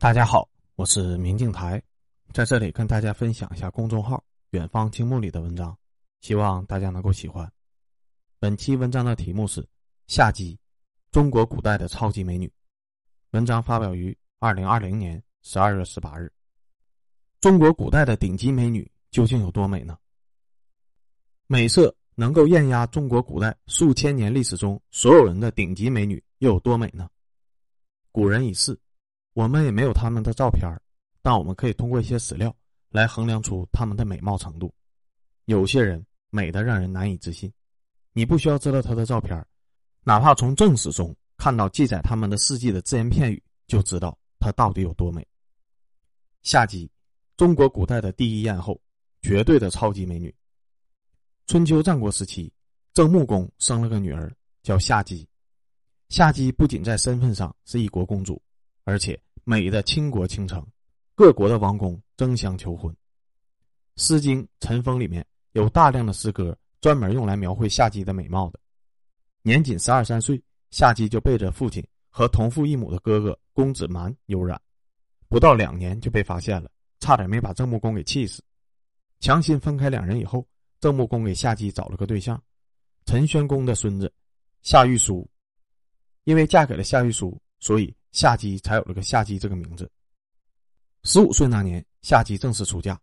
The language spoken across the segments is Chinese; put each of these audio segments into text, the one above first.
大家好，我是明镜台，在这里跟大家分享一下公众号“远方青木”里的文章，希望大家能够喜欢。本期文章的题目是《夏姬，中国古代的超级美女》。文章发表于二零二零年十二月十八日。中国古代的顶级美女究竟有多美呢？美色能够艳压中国古代数千年历史中所有人的顶级美女又有多美呢？古人已逝，我们也没有他们的照片但我们可以通过一些史料来衡量出他们的美貌程度。有些人美的让人难以置信，你不需要知道他的照片哪怕从正史中看到记载他们的事迹的只言片语，就知道她到底有多美。夏姬。中国古代的第一艳后，绝对的超级美女。春秋战国时期，郑穆公生了个女儿，叫夏姬。夏姬不仅在身份上是一国公主，而且美的倾国倾城，各国的王公争相求婚。《诗经·陈风》里面有大量的诗歌专门用来描绘夏姬的美貌的。年仅十二三岁，夏姬就背着父亲和同父异母的哥哥公子蛮有染，不到两年就被发现了。差点没把郑穆公给气死，强行分开两人以后，郑穆公给夏姬找了个对象，陈宣公的孙子夏玉书。因为嫁给了夏玉书，所以夏姬才有了个夏姬这个名字。十五岁那年，夏姬正式出嫁，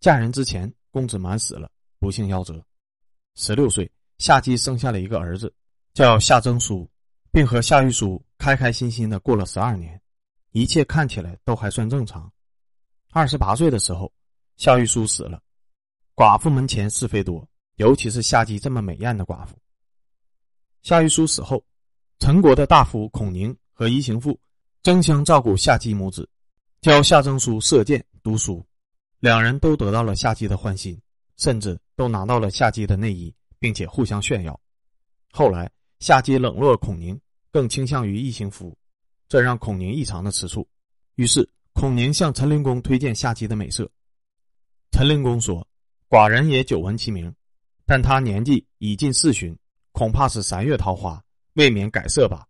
嫁人之前，公子蛮死了，不幸夭折。十六岁，夏姬生下了一个儿子，叫夏征舒，并和夏玉书开开心心的过了十二年，一切看起来都还算正常。二十八岁的时候，夏玉书死了。寡妇门前是非多，尤其是夏姬这么美艳的寡妇。夏玉书死后，陈国的大夫孔宁和宜行父争相照顾夏姬母子，教夏征舒射箭、读书，两人都得到了夏姬的欢心，甚至都拿到了夏姬的内衣，并且互相炫耀。后来，夏姬冷落孔宁，更倾向于宜行父，这让孔宁异常的吃醋，于是。孔宁向陈灵公推荐夏姬的美色，陈灵公说：“寡人也久闻其名，但他年纪已近四旬，恐怕是三月桃花，未免改色吧。”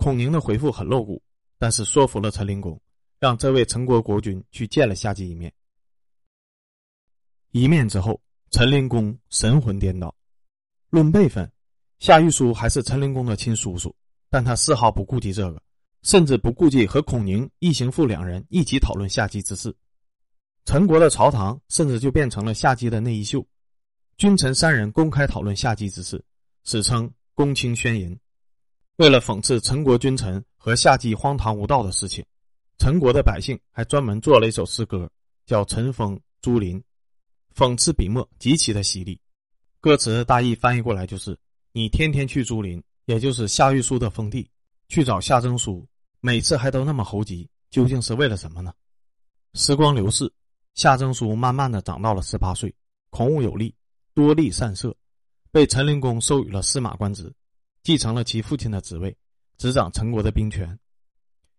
孔宁的回复很露骨，但是说服了陈灵公，让这位陈国国君去见了夏姬一面。一面之后，陈灵公神魂颠倒。论辈分，夏玉书还是陈灵公的亲叔叔，但他丝毫不顾及这个。甚至不顾忌和孔宁、异行父两人一起讨论夏姬之事，陈国的朝堂甚至就变成了夏姬的内衣秀，君臣三人公开讨论夏姬之事，史称“公卿宣淫”。为了讽刺陈国君臣和夏姬荒唐无道的事情，陈国的百姓还专门做了一首诗歌，叫《陈封朱林》，讽刺笔墨极其的犀利。歌词大意翻译过来就是：你天天去朱林，也就是夏玉书的封地。去找夏征舒，每次还都那么猴急，究竟是为了什么呢？时光流逝，夏征舒慢慢的长到了十八岁，孔武有力，多力善射，被陈灵公授予了司马官职，继承了其父亲的职位，执掌陈国的兵权。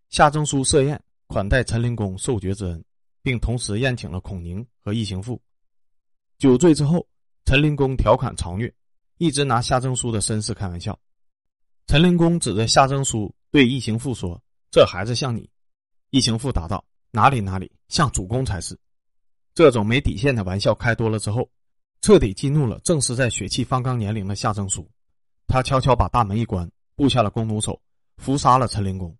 夏征舒设宴款待陈灵公受爵之恩，并同时宴请了孔宁和易行父。酒醉之后，陈灵公调侃嘲虐，一直拿夏征舒的身世开玩笑。陈灵公指着夏征舒对易行父说：“这孩子像你。”易行父答道：“哪里哪里，像主公才是。”这种没底线的玩笑开多了之后，彻底激怒了正是在血气方刚年龄的夏征舒。他悄悄把大门一关，布下了弓弩手，伏杀了陈灵公。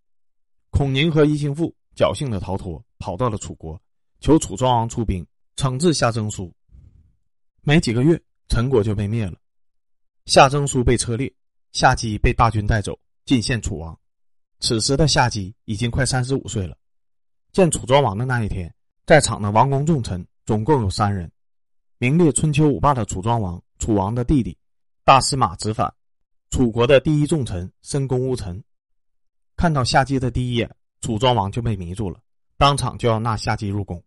孔宁和异行父侥幸的逃脱，跑到了楚国，求楚庄王出兵惩治夏征舒。没几个月，陈国就被灭了，夏征舒被车裂。夏姬被大军带走，进献楚王。此时的夏姬已经快三十五岁了。见楚庄王的那一天，在场的王公重臣总共有三人：名列春秋五霸的楚庄王，楚王的弟弟大司马子反，楚国的第一重臣申公乌臣。看到夏姬的第一眼，楚庄王就被迷住了，当场就要纳夏姬入宫。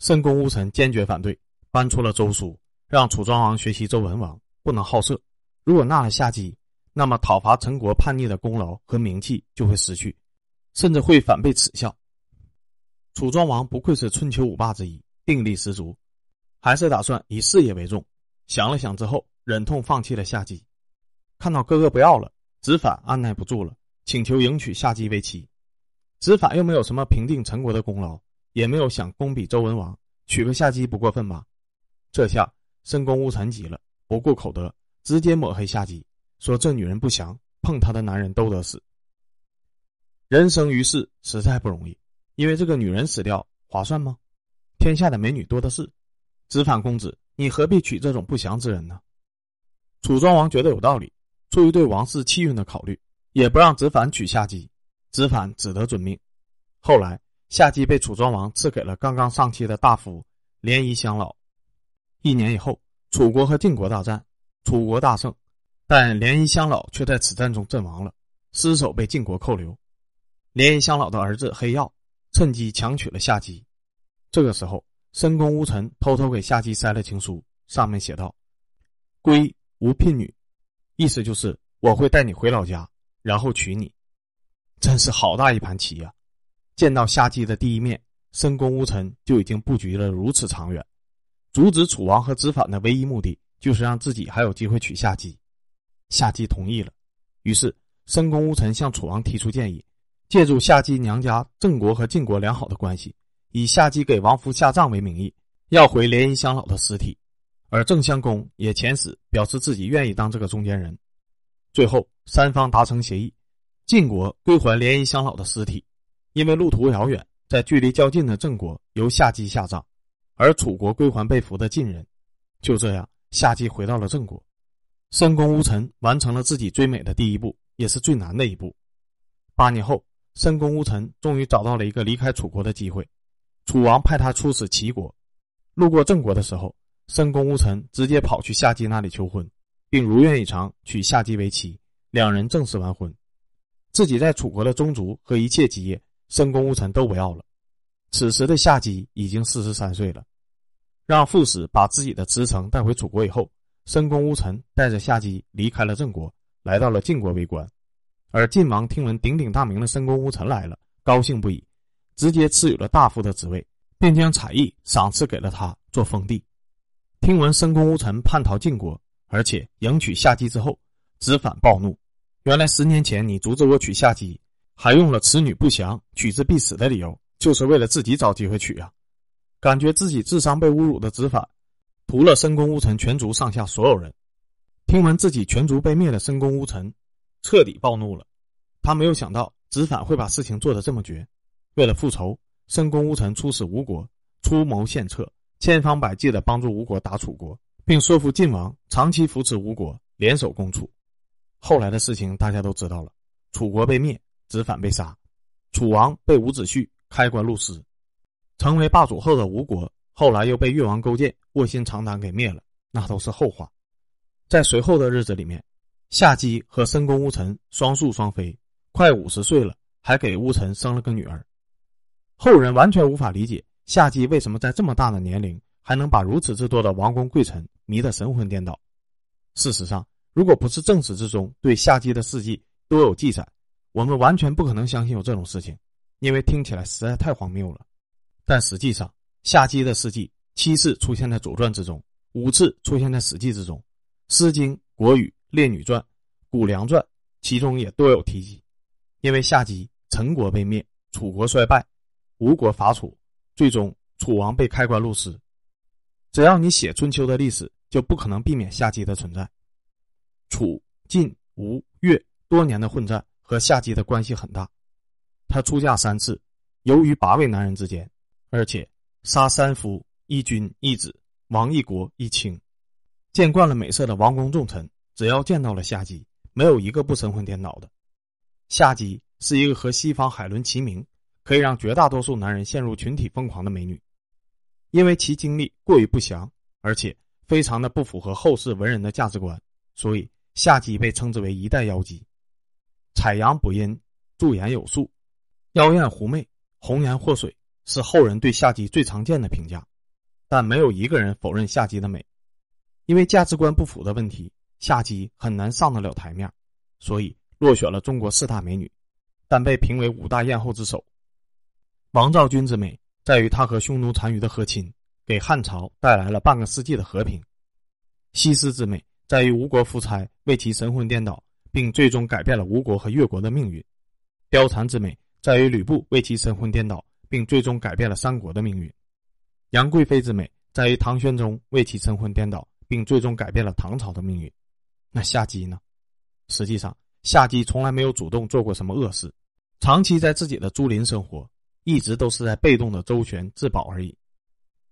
申公乌臣坚决反对，搬出了周书，让楚庄王学习周文王，不能好色。如果纳了夏姬，那么，讨伐陈国叛逆的功劳和名气就会失去，甚至会反被耻笑。楚庄王不愧是春秋五霸之一，定力十足，还是打算以事业为重。想了想之后，忍痛放弃了夏姬。看到哥哥不要了，子反按耐不住了，请求迎娶夏姬为妻。子反又没有什么平定陈国的功劳，也没有想攻比周文王，娶个夏姬不过分吧？这下申公乌臣急了，不顾口德，直接抹黑夏姬，说这女人不祥，碰她的男人都得死。人生于世实在不容易，因为这个女人死掉划算吗？天下的美女多的是，子反公子，你何必娶这种不祥之人呢？楚庄王觉得有道理，出于对王室气运的考虑，也不让子反娶夏姬，子反只得遵命。后来，夏姬被楚庄王赐给了刚刚丧妻的大夫连夷乡老。一年以后，楚国和晋国大战，楚国大胜，但连夷乡老却在此战中阵亡了，尸首被晋国扣留。连夷乡老的儿子黑曜趁机强娶了夏姬。这个时候，申公乌臣偷偷给夏姬塞了情书，上面写道：“归无聘女，意思就是我会带你回老家，然后娶你。”真是好大一盘棋呀！见到夏姬的第一面，申公乌臣就已经布局了如此长远，阻止楚王和子反的唯一目的就是让自己还有机会娶夏姬。夏姬同意了，于是申公乌臣向楚王提出建议，借助夏姬娘家郑国和晋国良好的关系。以夏姬给王夫下葬为名义，要回联姻乡老的尸体，而郑襄公也遣使表示自己愿意当这个中间人。最后，三方达成协议，晋国归还联姻乡老的尸体，因为路途遥远，在距离较近的郑国由夏姬下葬，而楚国归还被俘的晋人。就这样，夏姬回到了郑国。申公乌臣完成了自己最美的第一步，也是最难的一步。八年后，申公乌臣终于找到了一个离开楚国的机会。楚王派他出使齐国，路过郑国的时候，申公乌臣直接跑去夏姬那里求婚，并如愿以偿娶夏姬为妻，两人正式完婚。自己在楚国的宗族和一切基业，申公乌臣都不要了。此时的夏姬已经四十三岁了，让副使把自己的辞呈带回楚国以后，申公乌臣带着夏姬离开了郑国，来到了晋国为官。而晋王听闻鼎鼎大名的申公乌臣来了，高兴不已。直接赐予了大夫的职位，并将彩艺赏赐给了他做封地。听闻申公乌臣叛逃晋国，而且迎娶夏姬之后，子反暴怒。原来十年前你阻止我娶夏姬，还用了“此女不祥，娶之必死”的理由，就是为了自己找机会娶啊！感觉自己智商被侮辱的子反，屠了申公乌臣全族上下所有人。听闻自己全族被灭的申公乌臣，彻底暴怒了。他没有想到子反会把事情做得这么绝。为了复仇，申公乌臣出使吴国，出谋献策，千方百计的帮助吴国打楚国，并说服晋王长期扶持吴国，联手攻楚。后来的事情大家都知道了：楚国被灭，子反被杀，楚王被伍子胥开棺戮尸。成为霸主后的吴国，后来又被越王勾践卧薪尝胆给灭了，那都是后话。在随后的日子里面，夏姬和申公乌臣双宿双飞，快五十岁了，还给乌臣生了个女儿。后人完全无法理解夏姬为什么在这么大的年龄还能把如此之多的王公贵臣迷得神魂颠倒。事实上，如果不是正史之中对夏姬的事迹都有记载，我们完全不可能相信有这种事情，因为听起来实在太荒谬了。但实际上，夏姬的事迹七次出现在《左传》之中，五次出现在《史记》之中，《诗经》《国语》《列女传》《谷梁传》其中也都有提及。因为夏姬，陈国被灭，楚国衰败。吴国伐楚，最终楚王被开棺戮尸。只要你写春秋的历史，就不可能避免夏姬的存在。楚、晋、吴、越多年的混战和夏姬的关系很大。她出嫁三次，由于八位男人之间，而且杀三夫一君一子，亡一国一卿。见惯了美色的王公重臣，只要见到了夏姬，没有一个不神魂颠倒的。夏姬是一个和西方海伦齐名。可以让绝大多数男人陷入群体疯狂的美女，因为其经历过于不详，而且非常的不符合后世文人的价值观，所以夏姬被称之为一代妖姬。采阳补阴，驻颜有术，妖艳狐媚，红颜祸水，是后人对夏姬最常见的评价。但没有一个人否认夏姬的美，因为价值观不符的问题，夏姬很难上得了台面，所以落选了中国四大美女，但被评为五大艳后之首。王昭君之美在于她和匈奴单于的和亲，给汉朝带来了半个世纪的和平；西施之美在于吴国夫差为其神魂颠倒，并最终改变了吴国和越国的命运；貂蝉之美在于吕布为其神魂颠倒，并最终改变了三国的命运；杨贵妃之美在于唐玄宗为其神魂颠倒，并最终改变了唐朝的命运。那夏姬呢？实际上，夏姬从来没有主动做过什么恶事，长期在自己的竹林生活，一直都是在被动的周旋自保而已。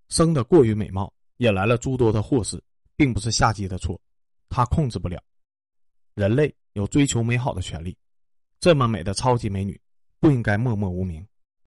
生得过于美貌，引来了诸多的祸事，并不是夏姬的错，她控制不了。人类有追求美好的权利，这么美的超级美女，不应该默默无名。